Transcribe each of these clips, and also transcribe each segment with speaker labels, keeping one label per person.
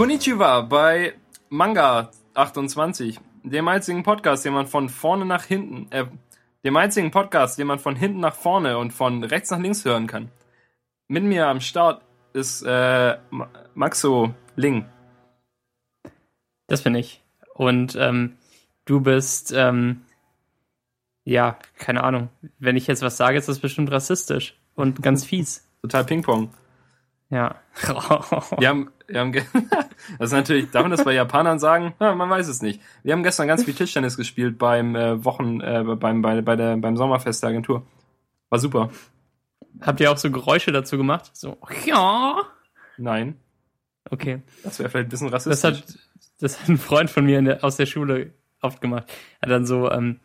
Speaker 1: Konnichiwa bei Manga 28, dem einzigen Podcast, den man von vorne nach hinten, äh, dem einzigen Podcast, den man von hinten nach vorne und von rechts nach links hören kann. Mit mir am Start ist äh, Maxo Ling.
Speaker 2: Das bin ich. Und ähm, du bist, ähm, ja, keine Ahnung. Wenn ich jetzt was sage, ist das bestimmt rassistisch und ganz fies.
Speaker 1: Total Ping-Pong.
Speaker 2: Ja.
Speaker 1: wir haben, wir haben das ist natürlich, darf man das bei Japanern sagen? Ja, man weiß es nicht. Wir haben gestern ganz viel Tischtennis gespielt beim äh, Wochen, äh, beim, bei, bei der, beim Sommerfest der Agentur. War super.
Speaker 2: Habt ihr auch so Geräusche dazu gemacht? So, ja.
Speaker 1: Nein.
Speaker 2: Okay.
Speaker 1: Das wäre vielleicht ein bisschen rassistisch.
Speaker 2: Das hat, das hat ein Freund von mir der, aus der Schule oft gemacht. Er hat dann so, ähm,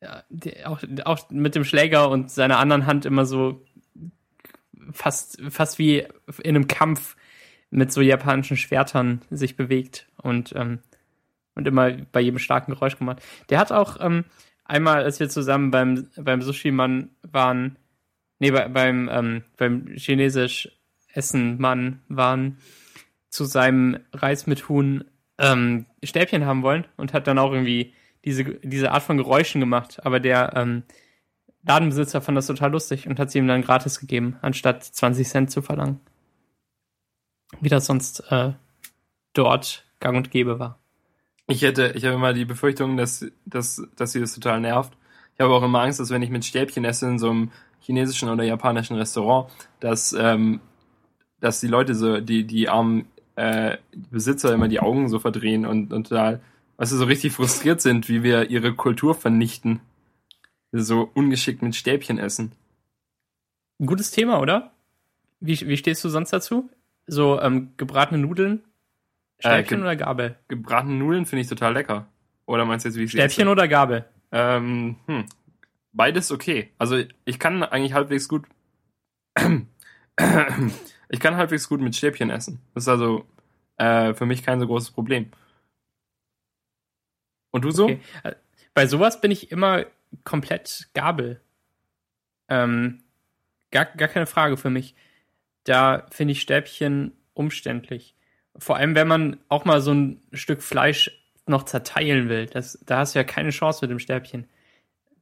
Speaker 2: ja, die, auch, auch mit dem Schläger und seiner anderen Hand immer so fast, fast wie in einem Kampf mit so japanischen Schwertern sich bewegt und, ähm, und immer bei jedem starken Geräusch gemacht. Der hat auch ähm, einmal, als wir zusammen beim, beim Sushi-Mann waren, nee, bei, beim, ähm, beim chinesisch Essen-Mann waren, zu seinem Reis mit Huhn ähm, Stäbchen haben wollen und hat dann auch irgendwie diese, diese Art von Geräuschen gemacht. Aber der ähm, Ladenbesitzer fand das total lustig und hat sie ihm dann gratis gegeben, anstatt 20 Cent zu verlangen. Wie das sonst äh, dort gang und gäbe war.
Speaker 1: Ich hätte, ich habe immer die Befürchtung, dass, dass, dass sie das total nervt. Ich habe auch immer Angst, dass wenn ich mit Stäbchen esse in so einem chinesischen oder japanischen Restaurant, dass, ähm, dass die Leute so, die, die armen äh, Besitzer immer die Augen so verdrehen und, und total, weißt du, so richtig frustriert sind, wie wir ihre Kultur vernichten so ungeschickt mit Stäbchen essen.
Speaker 2: Gutes Thema, oder? Wie, wie stehst du sonst dazu? So ähm, gebratene Nudeln, Stäbchen äh, ge oder Gabel?
Speaker 1: Gebratene Nudeln finde ich total lecker. Oder meinst du jetzt, wie ich
Speaker 2: Stäbchen oder Gabel?
Speaker 1: Ähm, hm. Beides okay. Also ich kann eigentlich halbwegs gut. ich kann halbwegs gut mit Stäbchen essen. Das ist also äh, für mich kein so großes Problem. Und du so? Okay.
Speaker 2: Äh, bei sowas bin ich immer komplett Gabel. Ähm, gar, gar keine Frage für mich. Da finde ich Stäbchen umständlich. Vor allem, wenn man auch mal so ein Stück Fleisch noch zerteilen will. Das, da hast du ja keine Chance mit dem Stäbchen.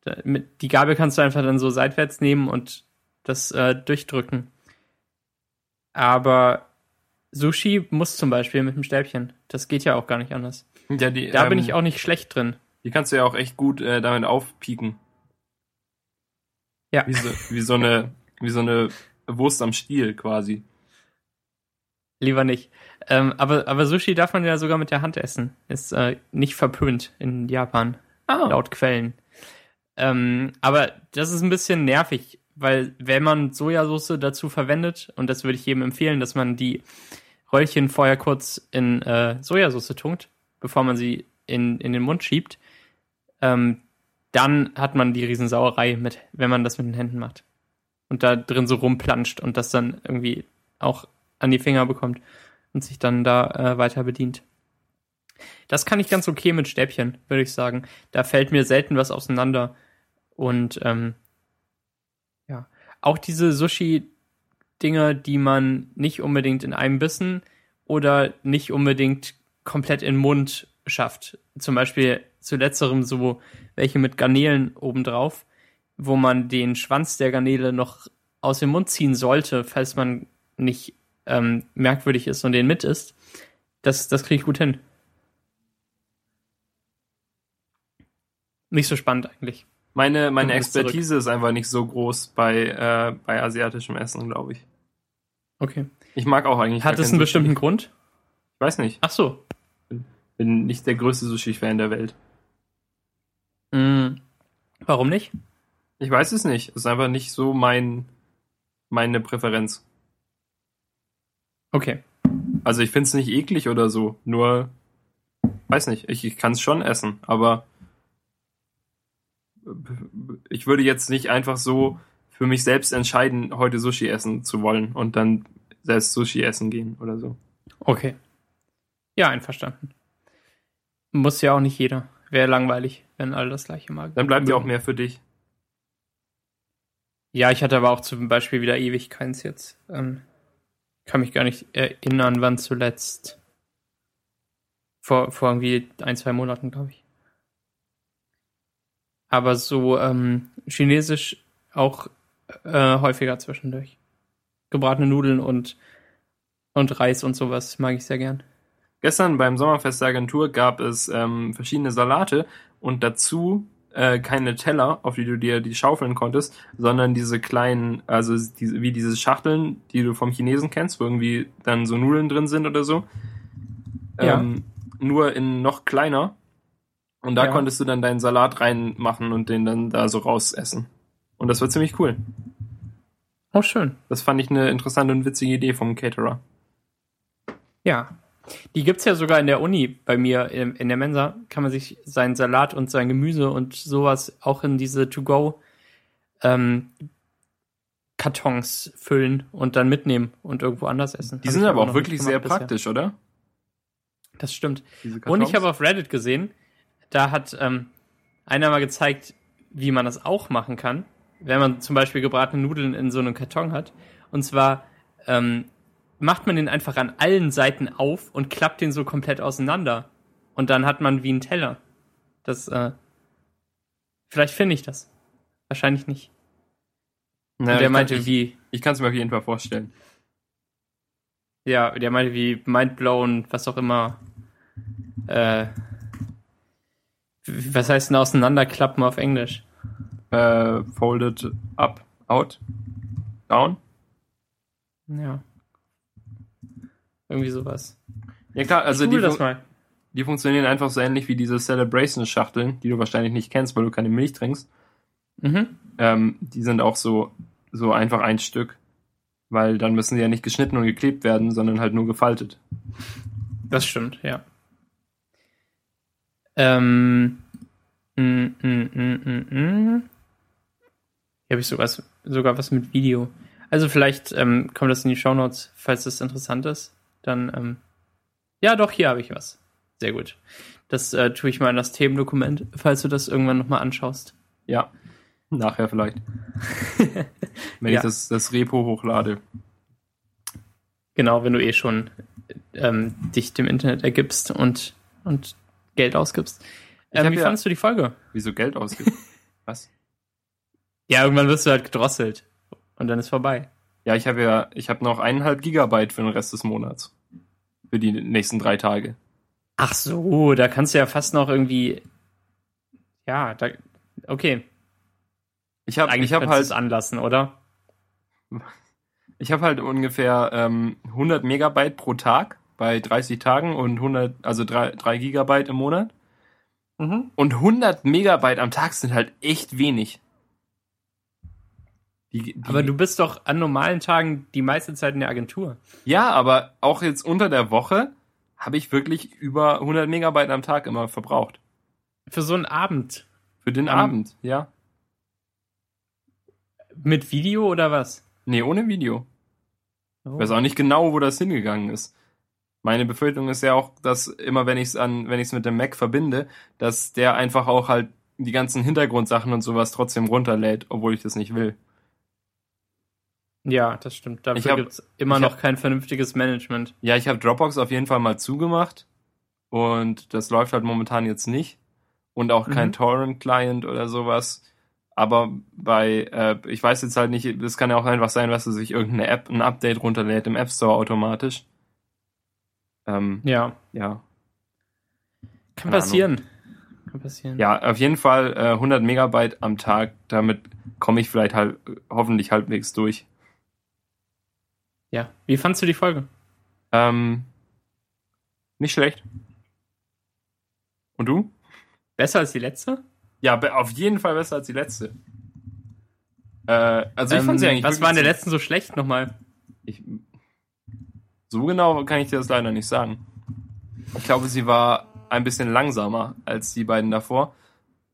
Speaker 2: Da, mit, die Gabel kannst du einfach dann so seitwärts nehmen und das äh, durchdrücken. Aber Sushi muss zum Beispiel mit dem Stäbchen. Das geht ja auch gar nicht anders. Ja, die, da ähm, bin ich auch nicht schlecht drin.
Speaker 1: Die kannst du ja auch echt gut äh, damit aufpieken. Ja. Wie so, wie so eine, wie so eine Wurst am Stiel quasi.
Speaker 2: Lieber nicht. Ähm, aber, aber Sushi darf man ja sogar mit der Hand essen. Ist äh, nicht verpönt in Japan. Oh. Laut Quellen. Ähm, aber das ist ein bisschen nervig, weil wenn man Sojasauce dazu verwendet, und das würde ich jedem empfehlen, dass man die Röllchen vorher kurz in äh, Sojasauce tunkt, bevor man sie in, in den Mund schiebt, ähm, dann hat man die Riesensauerei mit, wenn man das mit den Händen macht. Und da drin so rumplanscht und das dann irgendwie auch an die Finger bekommt und sich dann da äh, weiter bedient. Das kann ich ganz okay mit Stäbchen, würde ich sagen. Da fällt mir selten was auseinander. Und ähm, ja, auch diese Sushi-Dinger, die man nicht unbedingt in einem Bissen oder nicht unbedingt komplett in den Mund schafft. Zum Beispiel zu letzterem so welche mit Garnelen obendrauf, wo man den Schwanz der Garnele noch aus dem Mund ziehen sollte, falls man nicht ähm, merkwürdig ist und den mit isst. Das, das kriege ich gut hin. Nicht so spannend eigentlich.
Speaker 1: Meine, meine Expertise zurück. ist einfach nicht so groß bei, äh, bei asiatischem Essen, glaube ich.
Speaker 2: Okay.
Speaker 1: Ich mag auch eigentlich.
Speaker 2: Hat es einen bestimmten Grund?
Speaker 1: Ich weiß nicht.
Speaker 2: Ach so.
Speaker 1: Bin, bin nicht der größte Sushi-Fan der Welt.
Speaker 2: Mhm. Warum nicht?
Speaker 1: Ich weiß es nicht. Es ist einfach nicht so mein, meine Präferenz.
Speaker 2: Okay.
Speaker 1: Also ich finde es nicht eklig oder so, nur weiß nicht, ich, ich kann es schon essen, aber ich würde jetzt nicht einfach so für mich selbst entscheiden, heute Sushi essen zu wollen und dann selbst Sushi essen gehen oder so.
Speaker 2: Okay. Ja, einverstanden. Muss ja auch nicht jeder. Wäre langweilig, wenn alle das gleiche mag.
Speaker 1: Dann bleibt ja auch mehr für dich.
Speaker 2: Ja, ich hatte aber auch zum Beispiel wieder ewig keins jetzt. Ähm, kann mich gar nicht erinnern, wann zuletzt. Vor, vor irgendwie ein, zwei Monaten, glaube ich. Aber so ähm, chinesisch auch äh, häufiger zwischendurch. Gebratene Nudeln und, und Reis und sowas mag ich sehr gern.
Speaker 1: Gestern beim Sommerfest der Agentur gab es ähm, verschiedene Salate und dazu äh, keine Teller, auf die du dir die schaufeln konntest, sondern diese kleinen, also diese, wie diese Schachteln, die du vom Chinesen kennst, wo irgendwie dann so Nudeln drin sind oder so.
Speaker 2: Ja.
Speaker 1: Ähm, nur in noch kleiner. Und da
Speaker 2: Ja.
Speaker 1: konntest du dann deinen Salat reinmachen und den dann da so rausessen. Und das war ziemlich cool.
Speaker 2: Oh, schön.
Speaker 1: Das fand ich eine interessante und witzige Idee vom Caterer.
Speaker 2: Ja. Die gibt's ja sogar in der Uni bei mir in, in der Mensa. Kann man sich seinen Salat und sein Gemüse und sowas auch in diese To-Go ähm, Kartons füllen und dann mitnehmen und irgendwo anders essen.
Speaker 1: Die
Speaker 2: Hab
Speaker 1: sind aber auch wirklich sehr
Speaker 2: gemacht bisher.
Speaker 1: praktisch, oder?
Speaker 2: Das stimmt. Und ich habe auf Reddit gesehen, da hat ähm, einer mal gezeigt, wie man das auch machen kann, wenn man zum Beispiel gebratene Nudeln in so einem Karton hat. Und zwar ähm, macht man den einfach an allen Seiten auf und klappt den so komplett auseinander. Und dann hat man wie einen Teller. Das, äh, vielleicht finde ich das. Wahrscheinlich nicht.
Speaker 1: Naja,
Speaker 2: der meinte,
Speaker 1: kann, ich,
Speaker 2: wie,
Speaker 1: ich kann es mir auf jeden Fall vorstellen.
Speaker 2: ja, der meinte, wie mindblown, was auch immer. Äh, was heißt denn auseinanderklappen auf Englisch?
Speaker 1: Äh, folded up, out, down.
Speaker 2: Ja. Irgendwie sowas.
Speaker 1: Ja klar, also die,
Speaker 2: das mal.
Speaker 1: die funktionieren einfach so ähnlich wie diese Celebration-Schachteln, die du wahrscheinlich nicht kennst, weil du keine Milch trinkst.
Speaker 2: Mhm.
Speaker 1: Ähm, die sind auch so, so einfach ein Stück. Weil dann müssen sie ja nicht geschnitten und geklebt werden, sondern halt nur gefaltet.
Speaker 2: Das stimmt, ja. Ähm. Mm, mm, mm, mm, mm. Hier habe ich sogar, sogar was mit Video. Also vielleicht ähm, kommt das in die Shownotes, falls das interessant ist. Dann, ähm, ja, doch, hier habe ich was. Sehr gut. Das äh, tue ich mal in das Themendokument, falls du das irgendwann nochmal anschaust.
Speaker 1: Ja. Nachher vielleicht. Wenn
Speaker 2: Ja.
Speaker 1: ich das, das Repo hochlade.
Speaker 2: Genau, wenn du eh schon ähm, dich dem Internet ergibst und, und Geld ausgibst. Ähm, wie
Speaker 1: ja-
Speaker 2: fandest du die Folge?
Speaker 1: Wieso Geld ausgibt? Was?
Speaker 2: Ja, irgendwann wirst du halt gedrosselt. Und dann ist vorbei.
Speaker 1: Ja, ich habe ja, ich habe noch eineinhalb Gigabyte für den Rest des Monats. Für die nächsten drei Tage.
Speaker 2: Ach so, da kannst du ja fast noch irgendwie. Ja, da. Okay.
Speaker 1: Ich habe
Speaker 2: Eigentlich
Speaker 1: ich hab halt,
Speaker 2: anlassen, oder?
Speaker 1: ich habe halt ungefähr ähm, 100 Megabyte pro Tag bei 30 Tagen und 100, also 3, 3 Gigabyte im Monat.
Speaker 2: Mhm.
Speaker 1: Und 100 Megabyte am Tag sind halt echt wenig. Die, die,
Speaker 2: Aber du bist doch an normalen Tagen die meiste Zeit in der Agentur.
Speaker 1: Ja, aber auch jetzt unter der Woche habe ich wirklich über 100 Megabyte am Tag immer verbraucht.
Speaker 2: Für so einen Abend.
Speaker 1: Für den
Speaker 2: Am-
Speaker 1: Abend, ja.
Speaker 2: Mit Video oder was?
Speaker 1: Nee, ohne Video.
Speaker 2: Oh.
Speaker 1: Ich weiß auch nicht genau, wo das hingegangen ist. Meine Befürchtung ist ja auch, dass immer wenn ich es an, wenn ich es mit dem Mac verbinde, dass der einfach auch halt die ganzen Hintergrundsachen und sowas trotzdem runterlädt, obwohl ich das nicht will.
Speaker 2: Ja, das stimmt.
Speaker 1: Ich
Speaker 2: Dafür
Speaker 1: hab-
Speaker 2: gibt's immer noch
Speaker 1: hab-
Speaker 2: kein vernünftiges Management.
Speaker 1: Ja, ich habe Dropbox auf jeden Fall mal zugemacht und das läuft halt momentan jetzt nicht und auch kein
Speaker 2: Mhm.
Speaker 1: Torrent-Client oder sowas. Aber bei, äh, ich weiß jetzt halt nicht, es kann ja auch einfach sein, dass sich irgendeine App ein Update runterlädt im App Store automatisch. Ähm,
Speaker 2: Ja,
Speaker 1: ja.
Speaker 2: kann
Speaker 1: Keine
Speaker 2: passieren. Kann passieren.
Speaker 1: Ja, auf jeden Fall äh, 100 Megabyte am Tag. Damit komme ich vielleicht halt hoffentlich halbwegs durch.
Speaker 2: Ja. Wie fandst du die Folge?
Speaker 1: Ähm, nicht schlecht. Und du?
Speaker 2: Besser als die letzte?
Speaker 1: Ja, auf jeden Fall besser als die letzte. Äh, also ich
Speaker 2: Ähm,
Speaker 1: fand sie eigentlich
Speaker 2: Was war in der letzten so schlecht nochmal?
Speaker 1: Ich, so genau kann ich dir das leider nicht sagen. Ich glaube, sie war ein bisschen langsamer als die beiden davor.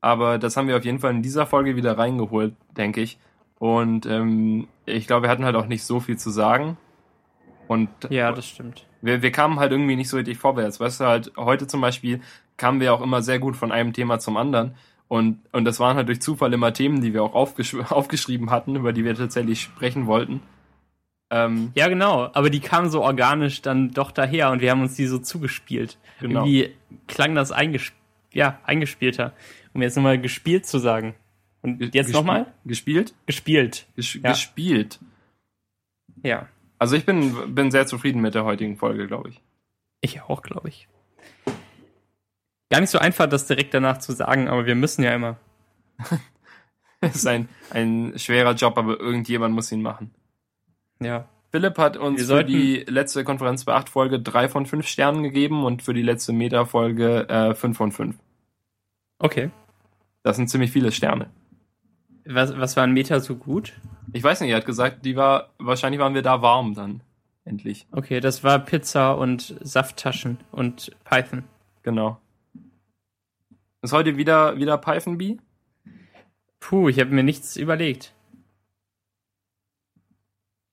Speaker 1: Aber das haben wir auf jeden Fall in dieser Folge wieder reingeholt, denke ich. Und ähm, ich glaube, wir hatten halt auch nicht so viel zu sagen. Und
Speaker 2: Ja, das stimmt.
Speaker 1: wir, wir kamen halt irgendwie nicht so richtig vorwärts. Weißt du, halt heute zum Beispiel kamen wir auch immer sehr gut von einem Thema zum anderen. Und, und das waren halt durch Zufall immer Themen, die wir auch aufgesch aufgeschrieben hatten, über die wir tatsächlich sprechen wollten.
Speaker 2: Ähm, ja, genau. Aber die kamen so organisch dann doch daher und wir haben uns die so zugespielt. Genau. Irgendwie klang das eingesp ja, eingespielter. Um jetzt nochmal gespielt zu sagen. Und jetzt nochmal?
Speaker 1: Gespielt?
Speaker 2: Gespielt.
Speaker 1: Ges ja. Gespielt.
Speaker 2: Ja.
Speaker 1: Also ich bin, bin sehr zufrieden mit der heutigen Folge, glaube ich.
Speaker 2: Ich auch, glaube ich. Gar nicht so einfach, das direkt danach zu sagen, aber wir müssen ja immer.
Speaker 1: Es ist ein, ein schwerer Job, aber irgendjemand muss ihn machen.
Speaker 2: Ja.
Speaker 1: Philipp hat uns für die letzte Konferenz bei 8 Folge 3 von 5 Sternen gegeben und für die letzte Meta-Folge äh, 5 von 5.
Speaker 2: Okay.
Speaker 1: Das sind ziemlich viele Sterne.
Speaker 2: Was, was war ein Meta so gut?
Speaker 1: Ich weiß nicht, er hat gesagt, die war, wahrscheinlich waren wir da warm dann. Endlich.
Speaker 2: Okay, das war Pizza und Safttaschen und Python.
Speaker 1: Genau. Ist heute wieder, wieder Python Bee?
Speaker 2: Puh, ich habe mir nichts überlegt.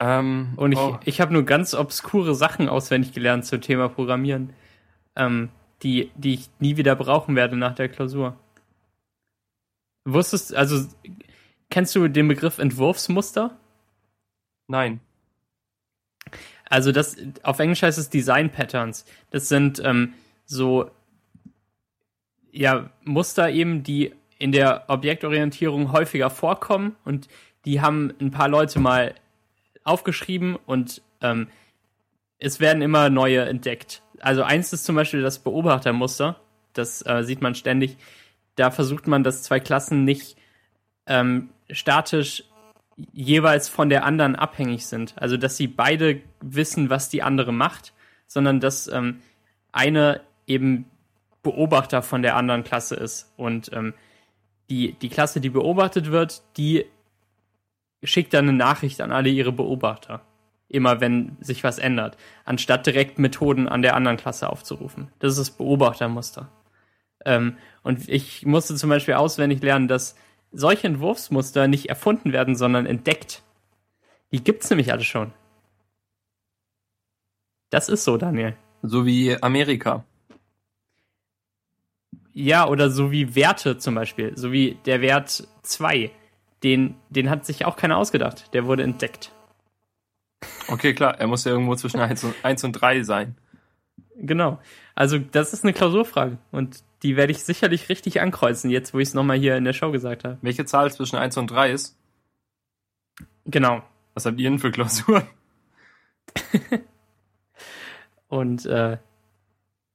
Speaker 2: Ähm, Und ich, oh. ich habe nur ganz obskure Sachen auswendig gelernt zum Thema Programmieren, ähm, die, die ich nie wieder brauchen werde nach der Klausur. Wusstest, also, kennst du den Begriff Entwurfsmuster?
Speaker 1: Nein.
Speaker 2: Also das, auf Englisch heißt es Design Patterns. Das sind ähm, so, ja, Muster eben, die in der Objektorientierung häufiger vorkommen und die haben ein paar Leute mal aufgeschrieben und ähm, es werden immer neue entdeckt. Also eins ist zum Beispiel das Beobachtermuster, das äh, sieht man ständig. Da versucht man, dass zwei Klassen nicht ähm, statisch jeweils von der anderen abhängig sind. Also dass sie beide wissen, was die andere macht, sondern dass ähm, eine eben Beobachter von der anderen Klasse ist. Und ähm, die, die Klasse, die beobachtet wird, die schickt dann eine Nachricht an alle ihre Beobachter. Immer wenn sich was ändert. Anstatt direkt Methoden an der anderen Klasse aufzurufen. Das ist das Beobachtermuster. Ähm, und ich musste zum Beispiel auswendig lernen, dass solche Entwurfsmuster nicht erfunden werden, sondern entdeckt. Die gibt's nämlich alle schon. Das ist so, Daniel.
Speaker 1: So wie Amerika.
Speaker 2: Ja, oder so wie Werte zum Beispiel. So wie der Wert 2. Den, den hat sich auch keiner ausgedacht. Der wurde entdeckt.
Speaker 1: Okay, klar. Er muss ja irgendwo zwischen 1 und, 1 und 3 sein.
Speaker 2: Genau. Also, das ist eine Klausurfrage. Und die werde ich sicherlich richtig ankreuzen, jetzt wo ich es nochmal hier in der Show gesagt habe.
Speaker 1: Welche Zahl zwischen 1 und 3 ist?
Speaker 2: Genau.
Speaker 1: Was habt ihr denn für Klausuren?
Speaker 2: und äh,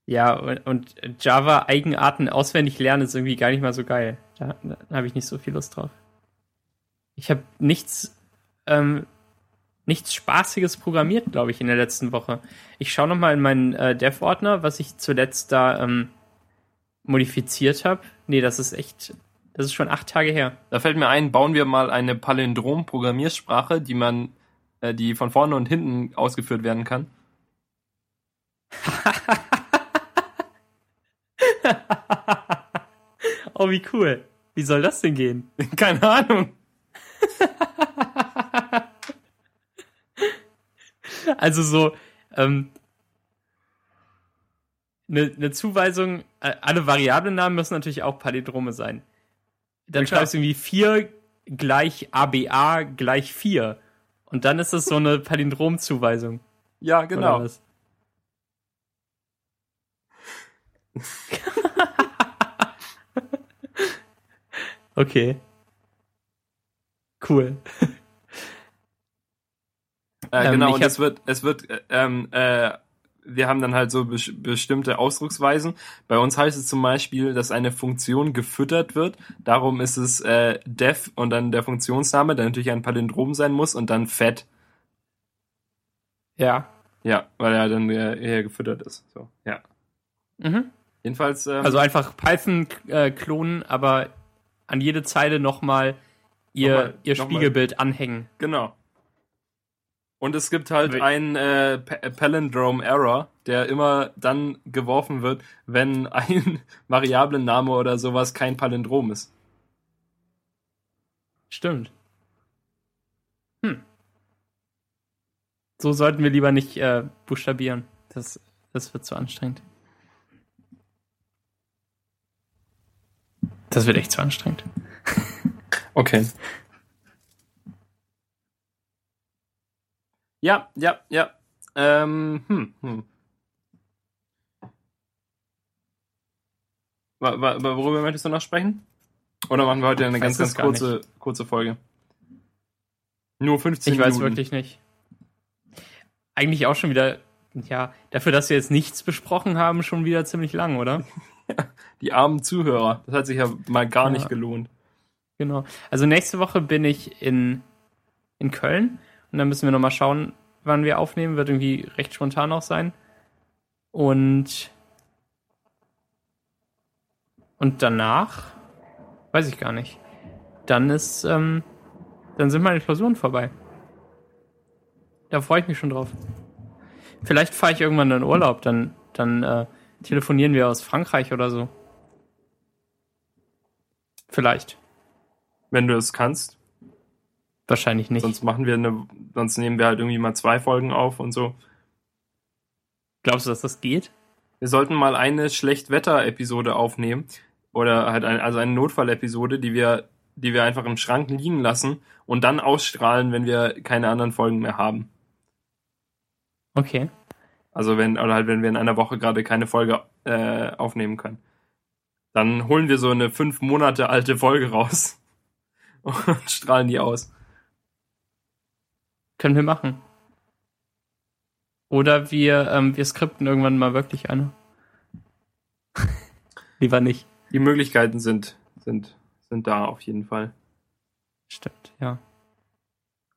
Speaker 2: ja, und, und Java-Eigenarten auswendig lernen ist irgendwie gar nicht mal so geil. Da, da habe ich nicht so viel Lust drauf. Ich habe nichts, ähm, nichts Spaßiges programmiert, glaube ich, in der letzten Woche. Ich schaue nochmal in meinen äh, Dev-Ordner, was ich zuletzt da ähm, modifiziert habe. Nee, das ist echt, das ist schon acht Tage her.
Speaker 1: Da fällt mir ein, bauen wir mal eine Palindrom-Programmiersprache, die man, äh, die von vorne und hinten ausgeführt werden kann.
Speaker 2: oh, wie cool. Wie soll das denn gehen?
Speaker 1: Keine Ahnung.
Speaker 2: also so, ähm, eine, eine Zuweisung, äh, alle Variablennamen müssen natürlich auch Palindrome sein. Dann ja, schreibst du irgendwie 4 gleich ABA gleich 4. Und dann ist das so eine Palindromzuweisung.
Speaker 1: Ja, genau.
Speaker 2: okay. Cool.
Speaker 1: Äh, ähm, genau, und es wird, es wird, ähm, äh, wir haben dann halt so be bestimmte Ausdrucksweisen. Bei uns heißt es zum Beispiel, dass eine Funktion gefüttert wird. Darum ist es äh, def und dann der Funktionsname, der natürlich ein Palindrom sein muss und dann fett.
Speaker 2: Ja.
Speaker 1: Ja, weil er dann eher, gefüttert ist. So, ja.
Speaker 2: Mhm.
Speaker 1: Jedenfalls. Ähm,
Speaker 2: also einfach Python äh, klonen, aber an jede Zeile nochmal ihr, noch mal, ihr Spiegelbild mal. anhängen.
Speaker 1: Genau. Und es gibt halt einen äh, Palindrome Error, der immer dann geworfen wird, wenn ein Variablenname oder sowas kein Palindrom ist.
Speaker 2: Stimmt. Hm. So sollten wir lieber nicht äh, buchstabieren. Das, das wird zu anstrengend. Das wird echt zu anstrengend.
Speaker 1: Okay. Ja, ja, ja. Ähm, hm, hm. Worüber möchtest du noch sprechen? Oder machen wir heute eine ganz, ganz kurze, kurze Folge? Nur 15
Speaker 2: ich Minuten. Ich weiß wirklich nicht. Eigentlich auch schon wieder, ja, dafür, dass wir jetzt nichts besprochen haben, schon wieder ziemlich lang, oder?
Speaker 1: Die armen Zuhörer. Das hat sich ja mal gar ja. nicht gelohnt.
Speaker 2: Genau. Also nächste Woche bin ich in, in Köln und dann müssen wir nochmal schauen, wann wir aufnehmen. Wird irgendwie recht spontan auch sein. Und und danach weiß ich gar nicht. Dann ist, ähm, dann sind meine Klausuren vorbei. Da freue ich mich schon drauf. Vielleicht fahre ich irgendwann in Urlaub, dann, dann äh, telefonieren wir aus Frankreich oder so. Vielleicht.
Speaker 1: Wenn du es kannst.
Speaker 2: Wahrscheinlich nicht.
Speaker 1: Sonst machen wir eine, sonst nehmen wir halt irgendwie mal zwei Folgen auf und so.
Speaker 2: Glaubst du, dass das geht?
Speaker 1: Wir sollten mal eine Schlechtwetter-Episode aufnehmen, oder halt ein, also eine Notfallepisode, die wir, die wir einfach im Schrank liegen lassen und dann ausstrahlen, wenn wir keine anderen Folgen mehr haben.
Speaker 2: Okay.
Speaker 1: Also wenn, oder halt, wenn wir in einer Woche gerade keine Folge äh, aufnehmen können. Dann holen wir so eine fünf Monate alte Folge raus und strahlen die aus.
Speaker 2: Können wir machen. Oder wir, ähm, wir skripten irgendwann mal wirklich eine. Lieber nicht
Speaker 1: die Möglichkeiten sind, sind, sind da auf jeden Fall.
Speaker 2: Stimmt, ja.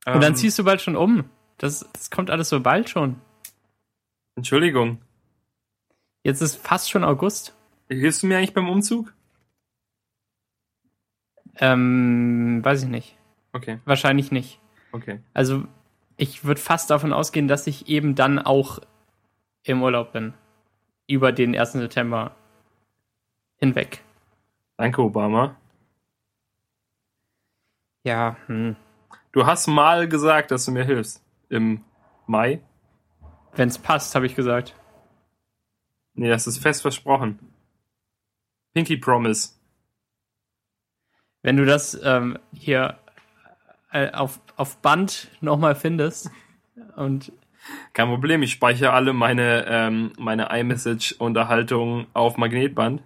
Speaker 2: Und dann ähm, ziehst du bald schon um. Das, das kommt alles so bald schon.
Speaker 1: Entschuldigung.
Speaker 2: Jetzt ist fast schon August.
Speaker 1: Hilfst du mir eigentlich beim Umzug?
Speaker 2: Ähm, weiß ich nicht.
Speaker 1: Okay.
Speaker 2: Wahrscheinlich nicht.
Speaker 1: Okay.
Speaker 2: Also, ich würde fast davon ausgehen, dass ich eben dann auch im Urlaub bin. Über den 1. September hinweg.
Speaker 1: Danke, Obama.
Speaker 2: Ja, hm.
Speaker 1: Du hast mal gesagt, dass du mir hilfst. Im Mai.
Speaker 2: Wenn's passt, habe ich gesagt.
Speaker 1: Nee, das ist fest versprochen. Pinky Promise.
Speaker 2: Wenn du das ähm, hier äh, auf, auf Band nochmal findest und
Speaker 1: kein Problem, ich speichere alle meine, ähm, meine iMessage-Unterhaltungen auf Magnetband.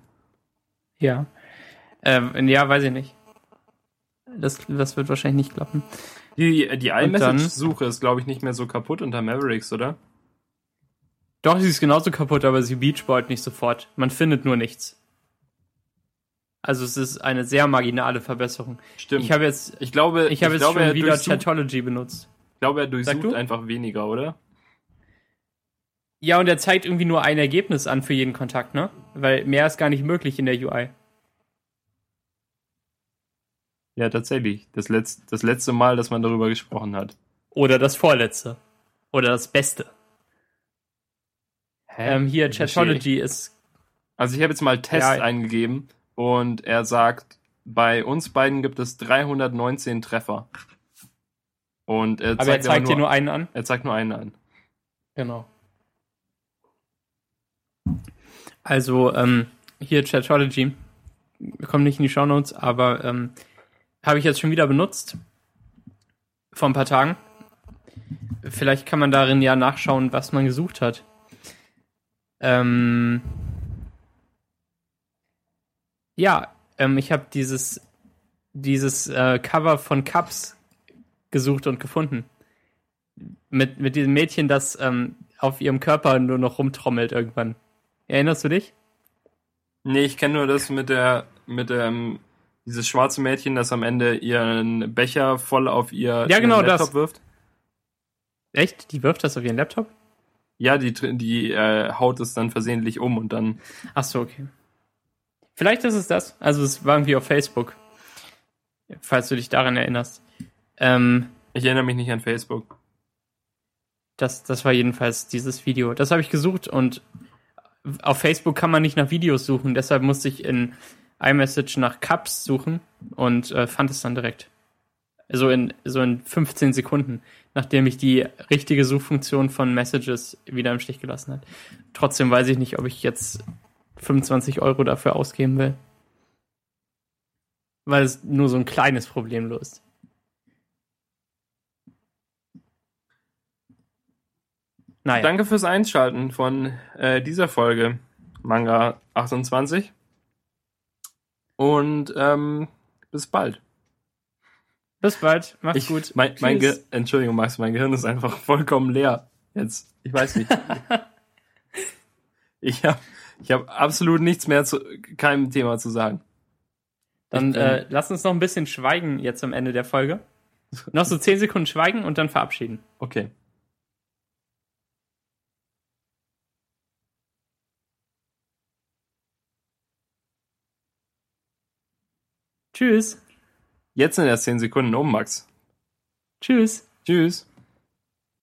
Speaker 2: Ja. Ähm, ja, weiß ich nicht. Das, das wird wahrscheinlich nicht klappen.
Speaker 1: Die, die iMessage-Suche ist, glaube ich, nicht mehr so kaputt unter Mavericks, oder?
Speaker 2: Doch, sie ist genauso kaputt, aber sie beachboard nicht sofort. Man findet nur nichts. Also es ist eine sehr marginale Verbesserung.
Speaker 1: Stimmt.
Speaker 2: Ich habe jetzt,
Speaker 1: ich glaube,
Speaker 2: ich habe jetzt glaube, schon wieder Chatology benutzt.
Speaker 1: Ich glaube, er durchsucht einfach weniger, oder?
Speaker 2: Ja, und er zeigt irgendwie nur ein Ergebnis an für jeden Kontakt, ne? Weil mehr ist gar nicht möglich in der UI.
Speaker 1: Ja, tatsächlich. Das, Letz das letzte Mal, dass man darüber gesprochen hat.
Speaker 2: Oder das vorletzte. Oder das Beste. Hä? Ähm, hier, Chatology ist.
Speaker 1: Also ich habe jetzt mal Test ja. eingegeben und er sagt, bei uns beiden gibt es 319 Treffer. Und er zeigt,
Speaker 2: aber er zeigt nur, dir nur einen an?
Speaker 1: Er zeigt nur einen an.
Speaker 2: Genau. Also, ähm, hier Chatology. Wir kommen nicht in die Shownotes, aber ähm, habe ich jetzt schon wieder benutzt. Vor ein paar Tagen. Vielleicht kann man darin ja nachschauen, was man gesucht hat. Ähm, ja, ähm, ich habe dieses, dieses äh, Cover von Cups gesucht und gefunden. Mit, mit diesem Mädchen, das ähm, auf ihrem Körper nur noch rumtrommelt irgendwann. Erinnerst du dich?
Speaker 1: Nee, ich kenne nur das mit der, mit dem, dieses schwarze Mädchen, das am Ende ihren Becher voll auf ihr
Speaker 2: ja, genau
Speaker 1: Laptop
Speaker 2: das.
Speaker 1: wirft.
Speaker 2: Echt? Die wirft das auf ihren Laptop?
Speaker 1: Ja, die, die äh, haut es dann versehentlich um und dann.
Speaker 2: Ach so, okay. Vielleicht ist es das. Also es war irgendwie auf Facebook. Falls du dich daran erinnerst. Ähm,
Speaker 1: ich erinnere mich nicht an Facebook.
Speaker 2: Das, das war jedenfalls dieses Video. Das habe ich gesucht und auf Facebook kann man nicht nach Videos suchen, deshalb musste ich in iMessage nach Cups suchen und äh, fand es dann direkt. So in, so in 15 Sekunden, nachdem ich die richtige Suchfunktion von Messages wieder im Stich gelassen hat. Trotzdem weiß ich nicht, ob ich jetzt 25 Euro dafür ausgeben will. Weil es nur so ein kleines Problem löst.
Speaker 1: naja. Danke fürs Einschalten von äh, dieser Folge Manga 28. Und ähm, bis bald.
Speaker 2: Bis bald. Macht's
Speaker 1: ich,
Speaker 2: gut.
Speaker 1: Mein, mein Entschuldigung, Max, mein Gehirn ist einfach vollkommen leer. Jetzt, ich weiß nicht. ich habe ich hab absolut nichts mehr zu keinem Thema zu sagen.
Speaker 2: Dann äh, lass uns noch ein bisschen schweigen jetzt am Ende der Folge. Noch so zehn Sekunden schweigen und dann verabschieden.
Speaker 1: Okay.
Speaker 2: Tschüss.
Speaker 1: Jetzt sind erst 10 Sekunden um, Max.
Speaker 2: Tschüss.
Speaker 1: Tschüss.